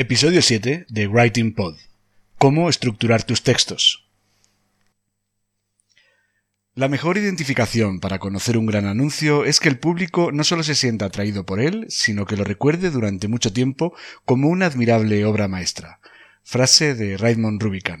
Episodio 7 de Writing Pod. Cómo estructurar tus textos. La mejor identificación para conocer un gran anuncio es que el público no solo se sienta atraído por él, sino que lo recuerde durante mucho tiempo como una admirable obra maestra. Frase de Raymond Rubicam.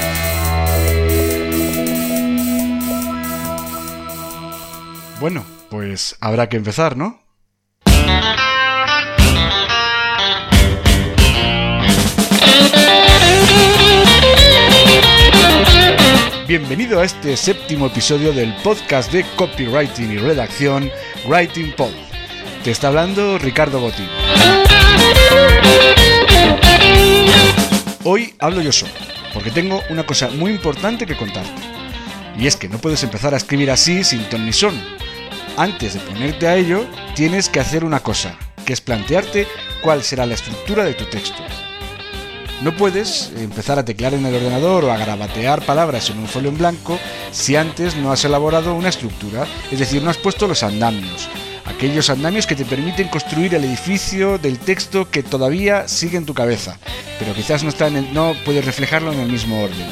Bueno, pues habrá que empezar, ¿no? Bienvenido a este séptimo episodio del podcast de copywriting y redacción Writing Pod. Te está hablando Ricardo Botín. Hoy hablo yo solo, porque tengo una cosa muy importante que contarte. Y es que no puedes empezar a escribir así sin ton ni son. Antes de ponerte a ello, tienes que hacer una cosa, que es plantearte cuál será la estructura de tu texto. No puedes empezar a teclear en el ordenador o a grabatear palabras en un folio en blanco si antes no has elaborado una estructura, es decir, no has puesto los andamios, aquellos andamios que te permiten construir el edificio del texto que todavía sigue en tu cabeza, pero quizás no, está en el- no puedes reflejarlo en el mismo orden.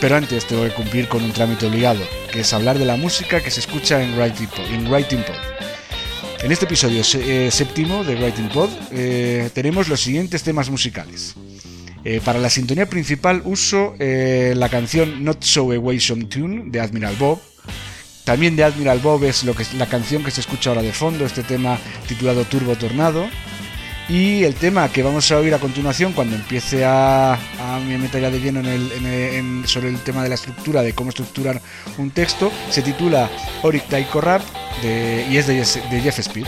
Pero antes tengo que cumplir con un trámite obligado, que es hablar de la música que se escucha en Writing Pod. En Pod. En este episodio eh, séptimo de Writing Pod eh, tenemos los siguientes temas musicales. Eh, para la sintonía principal uso la canción Not So Away Some Tune de Admiral Bob. También de Admiral Bob es lo que la canción que se escucha ahora de fondo, este tema titulado Turbo Tornado. Y el tema que vamos a oír a continuación, cuando empiece a, a me meta ya de lleno en el- sobre el tema de la estructura, de cómo estructurar un texto, se titula Oric Taiko Rap y es de, de Jeff Speed.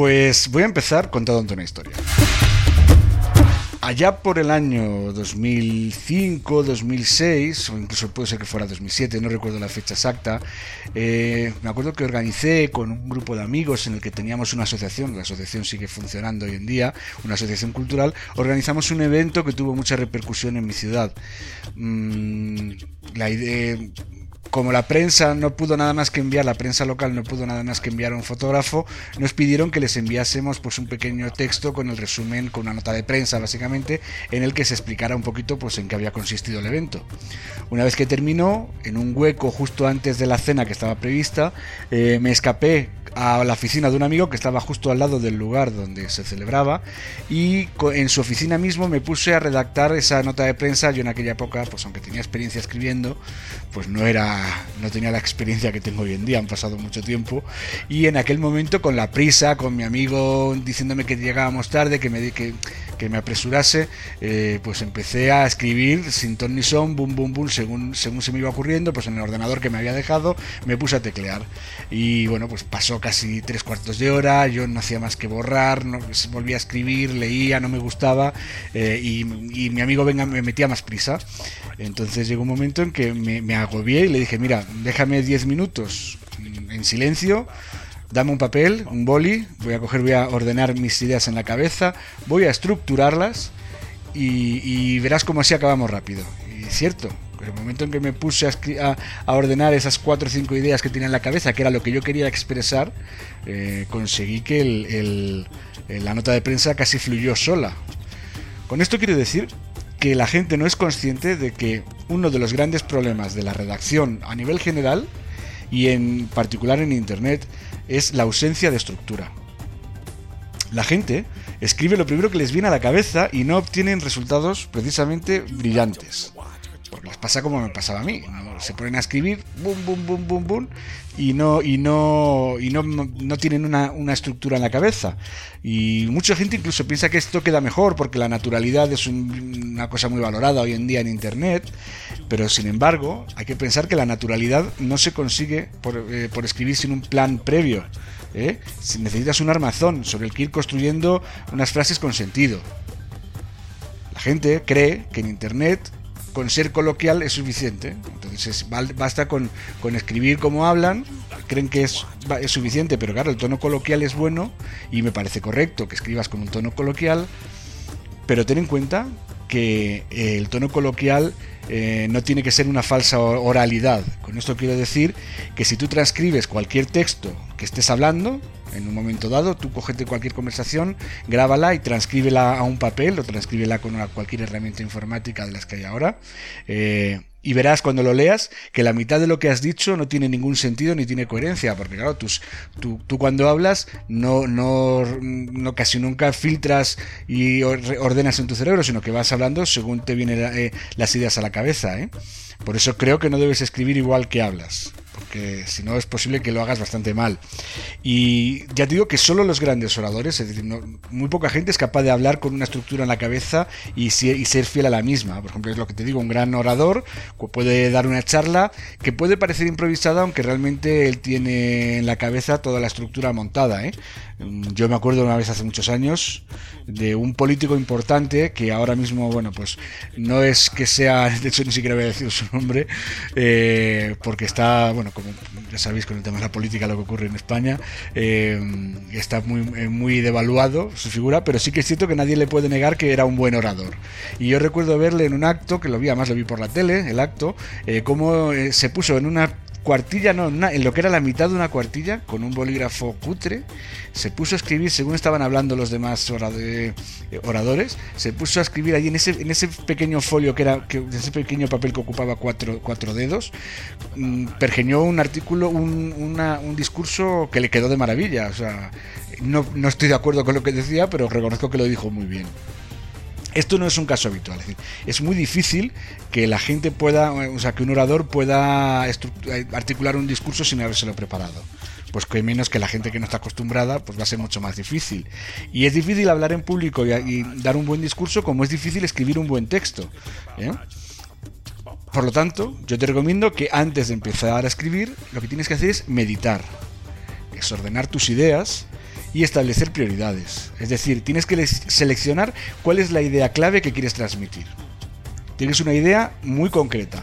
Pues voy a empezar contándote una historia. Allá por el año 2005, 2006, o incluso puede ser que fuera 2007, no recuerdo la fecha exacta, eh, me acuerdo que organicé con un grupo de amigos en el que teníamos una asociación, la asociación sigue funcionando hoy en día, una asociación cultural, organizamos un evento que tuvo mucha repercusión en mi ciudad. Mm, la idea como la prensa no pudo nada más que enviar, la prensa local no pudo nada más que enviar a un fotógrafo, nos pidieron que les enviásemos pues un pequeño texto con el resumen, con una nota de prensa básicamente, en el que se explicara un poquito pues en qué había consistido el evento. Una vez que terminó, en un hueco justo antes de la cena que estaba prevista, eh, me escapé a la oficina de un amigo que estaba justo al lado del lugar donde se celebraba y en su oficina mismo me puse a redactar esa nota de prensa. Yo en aquella época, pues aunque tenía experiencia escribiendo, pues no era, no tenía la experiencia que tengo hoy en día, han pasado mucho tiempo y en aquel momento con la prisa, con mi amigo diciéndome que llegábamos tarde, que me que, que me apresurase, eh, pues empecé a escribir sin ton ni son, boom, boom, boom, según, según se me iba ocurriendo, pues en el ordenador que me había dejado me puse a teclear y bueno, pues pasó casi tres cuartos de hora, yo no hacía más que borrar, no, volvía a escribir, leía, no me gustaba eh, y, mi amigo venga me metía más prisa. Entonces llegó un momento en que me, me agobié y le dije, mira, déjame 10 minutos en silencio, dame un papel, un boli, voy a coger, voy a ordenar mis ideas en la cabeza, voy a estructurarlas y, verás cómo así acabamos rápido. Y es cierto, el momento en que me puse a, ordenar esas cuatro o cinco ideas que tenía en la cabeza, que era lo que yo quería expresar, eh, conseguí que la nota de prensa casi fluyó sola. Con esto quiero decir que la gente no es consciente de que uno de los grandes problemas de la redacción a nivel general y en particular en Internet es la ausencia de estructura. La gente escribe lo primero que les viene a la cabeza y no obtienen resultados precisamente brillantes. Porque les pasa como me pasaba a mí. Se ponen a escribir, boom, boom, boom, boom, boom, y no, y no, y no, no tienen una, una, estructura en la cabeza. Y mucha gente incluso piensa que esto queda mejor porque la naturalidad es una cosa muy valorada hoy en día en Internet. Pero sin embargo, hay que pensar que la naturalidad no se consigue por, eh, por escribir sin un plan previo. ¿eh? Si necesitas un armazón sobre el que ir construyendo unas frases con sentido. La gente cree que en Internet con ser coloquial es suficiente. Entonces basta con, escribir como hablan, creen que es, es suficiente, pero claro, el tono coloquial es bueno y me parece correcto que escribas con un tono coloquial, pero ten en cuenta que el tono coloquial eh, no tiene que ser una falsa oralidad. Con esto quiero decir que si tú transcribes cualquier texto que estés hablando, en un momento dado, tú cogete cualquier conversación, grábala y transcríbela a un papel o transcríbela con cualquier herramienta informática de las que hay ahora. Eh, y verás cuando lo leas que la mitad de lo que has dicho no tiene ningún sentido ni tiene coherencia, porque claro, tú, tú, cuando hablas no, no, no, casi nunca filtras y ordenas en tu cerebro, sino que vas hablando según te vienen eh, las ideas a la cabeza. ¿eh? Por eso creo que no debes escribir igual que hablas porque si no es posible que lo hagas bastante mal. Y ya te digo que solo los grandes oradores, es decir, muy poca gente es capaz de hablar con una estructura en la cabeza y, y, ser fiel a la misma. Por ejemplo, es lo que te digo, un gran orador puede dar una charla que puede parecer improvisada, aunque realmente él tiene en la cabeza toda la estructura montada. ¿eh? Yo me acuerdo una vez hace muchos años de un político importante que ahora mismo, bueno, pues no es que sea, de hecho ni siquiera voy a decir su nombre, eh, porque está, bueno, como ya sabéis con el tema de la política lo que ocurre en España, eh, está muy, eh, muy devaluado su figura, pero sí que es cierto que nadie le puede negar que era un buen orador. Y yo recuerdo verle en un acto, que lo vi, además lo vi por la tele, el acto, cómo se puso en una cuartilla, no, en lo que era la mitad de una cuartilla, con un bolígrafo cutre, se puso a escribir, según estaban hablando los demás eh, oradores, se puso a escribir allí en ese, en ese pequeño folio que era, que, ese pequeño papel que ocupaba cuatro, cuatro dedos, mm, pergeñó un artículo, un, un discurso que le quedó de maravilla. O sea, no, no estoy de acuerdo con lo que decía, pero reconozco que lo dijo muy bien. Esto no es un caso habitual, es, decir, es muy difícil que la gente pueda, o sea, que un orador pueda articular un discurso sin habérselo preparado. Pues que menos que la gente que no está acostumbrada, pues va a ser mucho más difícil. Y es difícil hablar en público y, dar un buen discurso como es difícil escribir un buen texto. ¿eh? Por lo tanto, yo te recomiendo que antes de empezar a escribir, lo que tienes que hacer es meditar, es ordenar tus ideas, y establecer prioridades. Es decir, tienes que seleccionar cuál es la idea clave que quieres transmitir. Tienes una idea muy concreta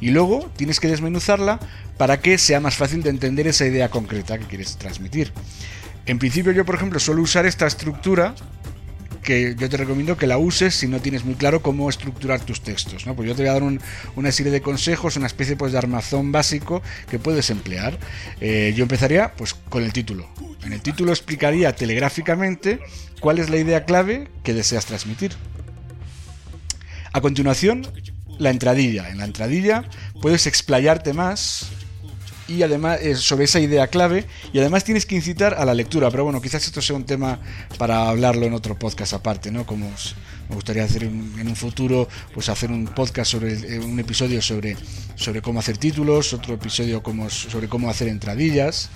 y luego tienes que desmenuzarla para que sea más fácil de entender esa idea concreta que quieres transmitir. En principio yo, por ejemplo, suelo usar esta estructura que yo te recomiendo que la uses si no tienes muy claro cómo estructurar tus textos. ¿no? Pues yo te voy a dar una serie de consejos, una especie pues, de armazón básico que puedes emplear. Eh, yo empezaría pues, con el título. En el título explicaría telegráficamente cuál es la idea clave que deseas transmitir. A continuación, la entradilla. En la entradilla puedes explayarte más y además eh, sobre esa idea clave y además tienes que incitar a la lectura. Pero bueno quizás esto sea un tema para hablarlo en otro podcast aparte no como me gustaría hacer en un futuro pues hacer un podcast sobre eh, un episodio sobre sobre cómo hacer títulos otro episodio como sobre cómo hacer entradillas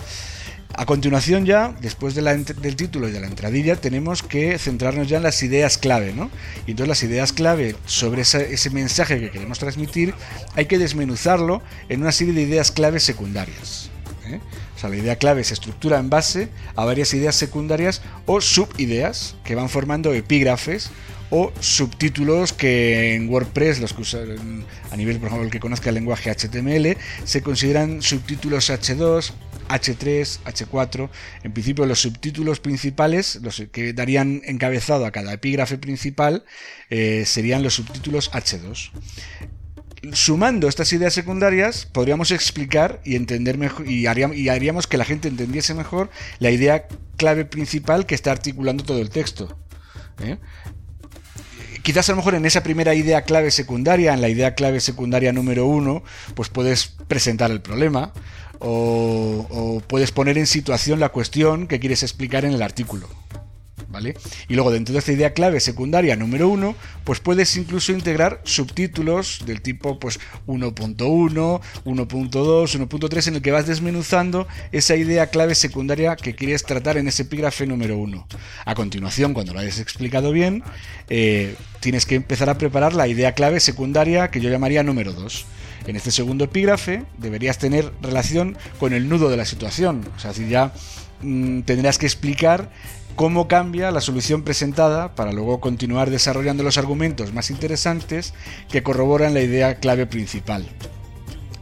a continuación ya, después del título y de la entradilla, tenemos que centrarnos ya en las ideas clave, ¿no? Y entonces las ideas clave sobre ese mensaje que queremos transmitir hay que desmenuzarlo en una serie de ideas claves secundarias. ¿eh? O sea, la idea clave se estructura en base a varias ideas secundarias o subideas que van formando epígrafes o subtítulos que en WordPress, los que usan a nivel, por ejemplo, el que conozca el lenguaje HTML, se consideran subtítulos H2, H3, H4. En principio los subtítulos principales, los que darían encabezado a cada epígrafe principal, eh, serían los subtítulos H2 sumando estas ideas secundarias, podríamos explicar y entender mejor y haríamos, que la gente entendiese mejor la idea clave principal que está articulando todo el texto. ¿eh? Quizás a lo mejor en esa primera idea clave secundaria, en la idea clave secundaria número uno, pues puedes presentar el problema o, puedes poner en situación la cuestión que quieres explicar en el artículo. ¿Vale? Y luego dentro de esta idea clave secundaria número 1, pues puedes incluso integrar subtítulos del tipo pues 1.1, 1.2, 1.3 en el que vas desmenuzando esa idea clave secundaria que quieres tratar en ese epígrafe número 1. A continuación, cuando lo hayas explicado bien, eh, tienes que empezar a preparar la idea clave secundaria que yo llamaría número 2 en este segundo epígrafe deberías tener relación con el nudo de la situación. O sea, si ya mm, tendrás que explicar cómo cambia la solución presentada para luego continuar desarrollando los argumentos más interesantes que corroboran la idea clave principal.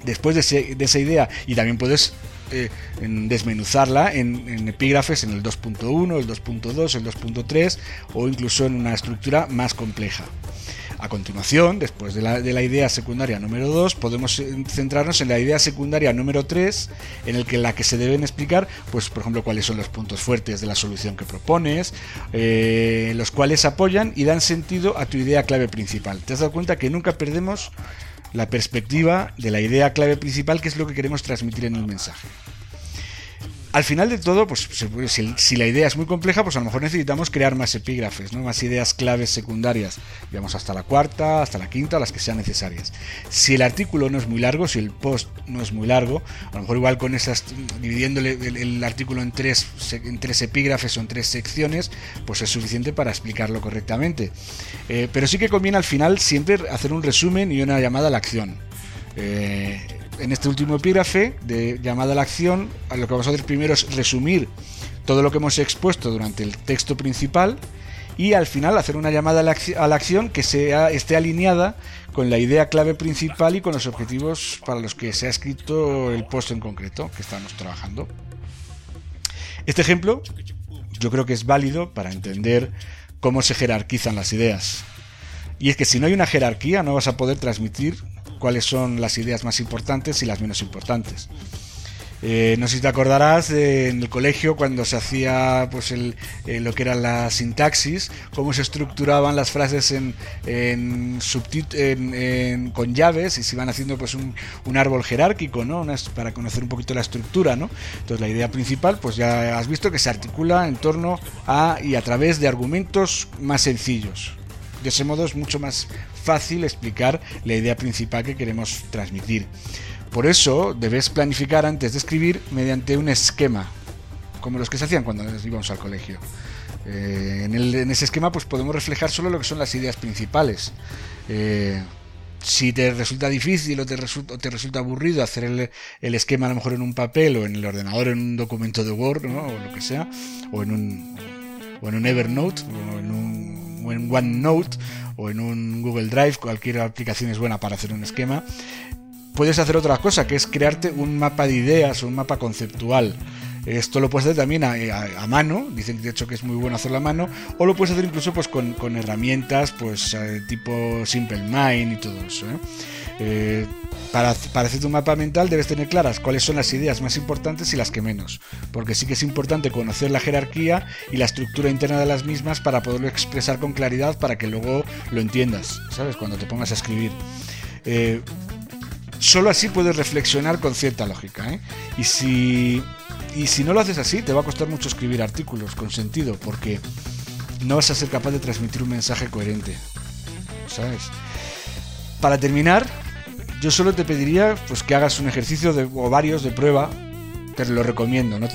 Después de, esa idea, y también puedes eh, desmenuzarla en, en, epígrafes en el 2.1, el 2.2, el 2.3 o incluso en una estructura más compleja. A continuación, después de la, idea secundaria número 2, podemos centrarnos en la idea secundaria número 3, en el que la que se deben explicar, pues por ejemplo, cuáles son los puntos fuertes de la solución que propones, eh, los cuales apoyan y dan sentido a tu idea clave principal. ¿Te has dado cuenta que nunca perdemos la perspectiva de la idea clave principal, que es lo que queremos transmitir en el mensaje? Al final de todo, pues si, la idea es muy compleja, pues a lo mejor necesitamos crear más epígrafes, ¿no? más ideas claves secundarias. Digamos hasta la cuarta, hasta la quinta, las que sean necesarias. Si el artículo no es muy largo, si el post no es muy largo, a lo mejor igual con esas, dividiéndole el, artículo en tres, en tres epígrafes o en tres secciones, pues es suficiente para explicarlo correctamente. Eh, pero sí que conviene al final siempre hacer un resumen y una llamada a la acción. Eh, en este último epígrafe de llamada a la acción, lo que vamos a hacer primero es resumir todo lo que hemos expuesto durante el texto principal y al final hacer una llamada a la, acción que sea, esté alineada con la idea clave principal y con los objetivos para los que se ha escrito el post en concreto que estamos trabajando. Este ejemplo yo creo que es válido para entender cómo se jerarquizan las ideas. Y es que si no hay una jerarquía no vas a poder transmitir cuáles son las ideas más importantes y las menos importantes. Eh, no sé si te acordarás en el colegio cuando se hacía pues el, eh, lo que era la sintaxis, cómo se estructuraban las frases en, en, en, con llaves y se iban haciendo pues un, un árbol jerárquico, ¿no? para conocer un poquito la estructura, ¿no? Entonces la idea principal, pues ya has visto que se articula en torno a y a través de argumentos más sencillos. De ese modo es mucho más fácil explicar la idea principal que queremos transmitir. Por eso debes planificar antes de escribir mediante un esquema, como los que se hacían cuando íbamos al colegio. Eh, en, ese esquema pues podemos reflejar solo lo que son las ideas principales. Eh, si te resulta difícil o te resulta, te resulta aburrido hacer el, esquema a lo mejor en un papel o en el ordenador, en un documento de Word o lo que sea, o en un, o en un Evernote o en un o en OneNote o en un Google Drive, cualquier aplicación es buena para hacer un esquema. Puedes hacer otra cosa, que es crearte un mapa de ideas un mapa conceptual. Esto lo puedes hacer también a, mano, dicen de hecho que es muy bueno hacerlo a mano, o lo puedes hacer incluso pues con, herramientas pues eh, tipo Simple Mind y todo eso. ¿eh? Eh, para, para hacer tu mapa mental debes tener claras cuáles son las ideas más importantes y las que menos, porque sí que es importante conocer la jerarquía y la estructura interna de las mismas para poderlo expresar con claridad para que luego lo entiendas, ¿sabes? Cuando te pongas a escribir solo así puedes reflexionar con cierta lógica. ¿eh? Y, si, y si no lo haces así, te va a costar mucho escribir artículos con sentido, porque no vas a ser capaz de transmitir un mensaje coherente. ¿Sabes? Para terminar, yo solo te pediría pues, que hagas un ejercicio de, o varios de prueba. Te lo recomiendo. No,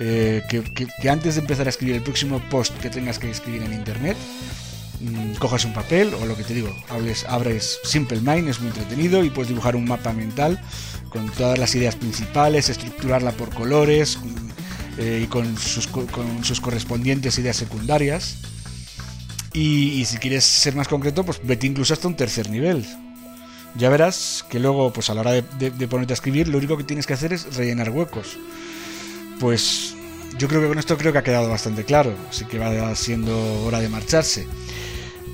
eh, que, antes de empezar a escribir el próximo post que tengas que escribir en internet, mm, cojas un papel o lo que te digo, hables, abres Simple Mind, es muy entretenido y puedes dibujar un mapa mental con todas las ideas principales, estructurarla por colores eh, y con sus, con sus correspondientes ideas secundarias. Y, si quieres ser más concreto, pues vete incluso hasta un tercer nivel. Ya verás que luego, pues a la hora de, ponerte a escribir, lo único que tienes que hacer es rellenar huecos. Pues yo creo que con esto creo que ha quedado bastante claro, así que va siendo hora de marcharse.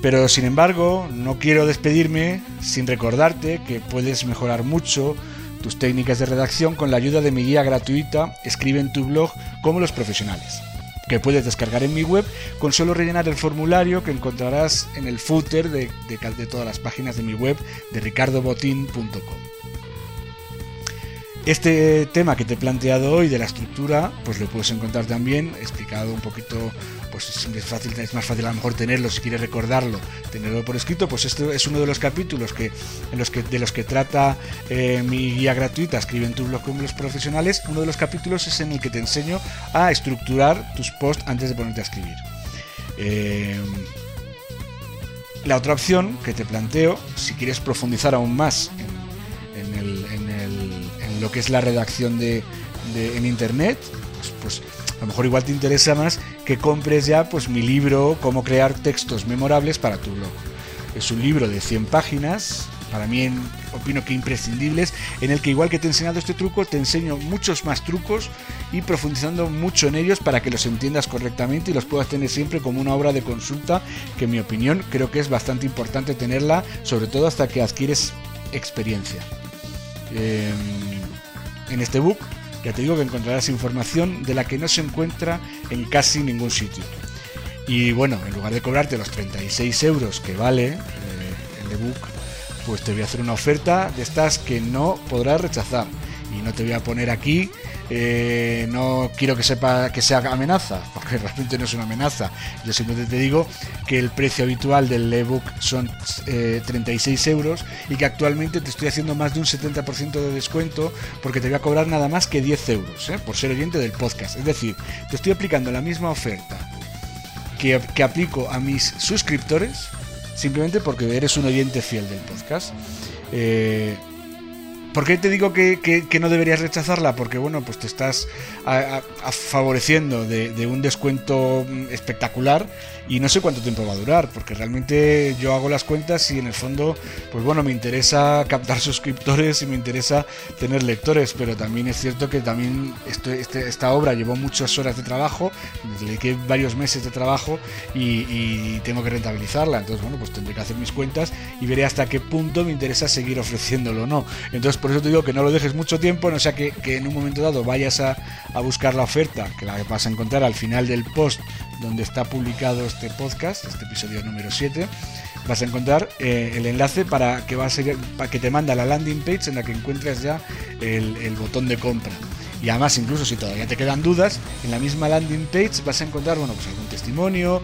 Pero sin embargo, no quiero despedirme sin recordarte que puedes mejorar mucho tus técnicas de redacción con la ayuda de mi guía gratuita Escribe en tu blog como los profesionales que puedes descargar en mi web con solo rellenar el formulario que encontrarás en el footer de, de, todas las páginas de mi web de ricardobotin.com. Este tema que te he planteado hoy de la estructura, pues lo puedes encontrar también explicado un poquito pues es, más fácil a lo mejor tenerlo, si quieres recordarlo, tenerlo por escrito, pues este es uno de los capítulos que, en los que, de los que trata eh, mi guía gratuita, escribe en tu blog con los profesionales, uno de los capítulos es en el que te enseño a estructurar tus posts antes de ponerte a escribir. Eh, la otra opción que te planteo, si quieres profundizar aún más en, lo que es la redacción de, en Internet, pues, pues a lo mejor igual te interesa más que compres ya pues mi libro Cómo crear textos memorables para tu blog. Es un libro de 100 páginas, para mí opino que imprescindibles, en el que igual que te he enseñado este truco, te enseño muchos más trucos y profundizando mucho en ellos para que los entiendas correctamente y los puedas tener siempre como una obra de consulta, que en mi opinión creo que es bastante importante tenerla, sobre todo hasta que adquieres experiencia. Em, en este book ya te digo que encontrarás información de la que no se encuentra en casi ningún sitio. Y bueno, en lugar de cobrarte los 36 euros que vale eh, el ebook, pues te voy a hacer una oferta de estas que no podrás rechazar. Y no te voy a poner aquí eh, no quiero que sepa que sea amenaza, porque realmente no es una amenaza. Yo simplemente te digo que el precio habitual del ebook son 36 eh, euros y que actualmente te estoy haciendo más de un 70% de descuento porque te voy a cobrar nada más que 10 euros eh, por ser oyente del podcast. Es decir, te estoy aplicando la misma oferta que, que aplico a mis suscriptores simplemente porque eres un oyente fiel del podcast. ¿Por qué te digo que, no deberías rechazarla? Porque bueno, pues te estás favoreciendo de, un descuento mm, espectacular y no sé cuánto tiempo va a durar, porque realmente yo hago las cuentas y en el fondo, pues bueno, me interesa captar suscriptores y me interesa tener lectores, pero también es cierto que también este, esta obra llevó muchas horas de trabajo, dediqué varios meses de trabajo y, y tengo que rentabilizarla, entonces bueno, pues tendré que hacer mis cuentas y veré hasta qué punto me interesa seguir ofreciéndolo o no. Entonces, por eso te digo que no lo dejes mucho tiempo, no sea que, en un momento dado vayas a, buscar la oferta, que la vas a encontrar al final del post donde está publicado este podcast, este episodio número 7, vas a encontrar eh, el enlace para que, va a ser, para que te manda la landing page en la que encuentras ya el, el botón de compra. Y además, incluso si todavía te quedan dudas, en la misma landing page vas a encontrar, bueno, pues algún testimonio,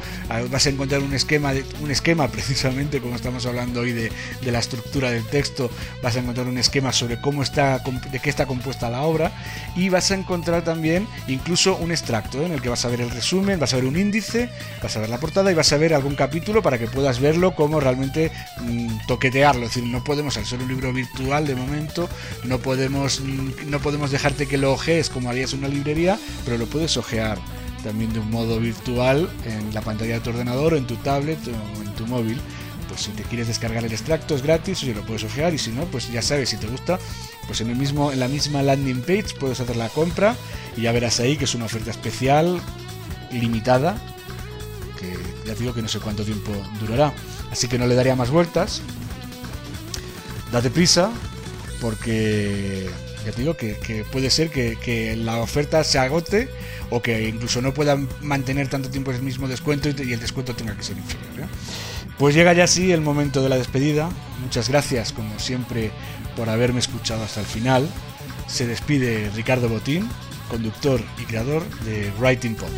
vas a encontrar un esquema, un esquema precisamente como estamos hablando hoy de, la estructura del texto, vas a encontrar un esquema sobre cómo está, de qué está compuesta la obra y vas a encontrar también incluso un extracto ¿eh? en el que vas a ver el resumen, vas a ver un índice, vas a ver la portada y vas a ver algún capítulo para que puedas verlo como realmente mm, toquetearlo. Es decir, no podemos, al ser un libro virtual de momento, no podemos, mm, no podemos dejarte que lo es como harías una librería, pero lo puedes ojear también de un modo virtual en la pantalla de tu ordenador en tu tablet o en tu móvil. Pues si te quieres descargar el extracto es gratis, oye, lo puedes ojear y si no, pues ya sabes, si te gusta, pues en, el mismo, en la misma landing page puedes hacer la compra y ya verás ahí que es una oferta especial, limitada, que ya digo que no sé cuánto tiempo durará. Así que no le daría más vueltas. Date prisa, porque ya te digo que, que puede ser que, que, la oferta se agote o que incluso no puedan mantener tanto tiempo el mismo descuento y, y el descuento tenga que ser inferior. ¿eh? Pues llega ya sí el momento de la despedida. Muchas gracias, como siempre, por haberme escuchado hasta el final. Se despide Ricardo Botín, conductor y creador de Writing Pop.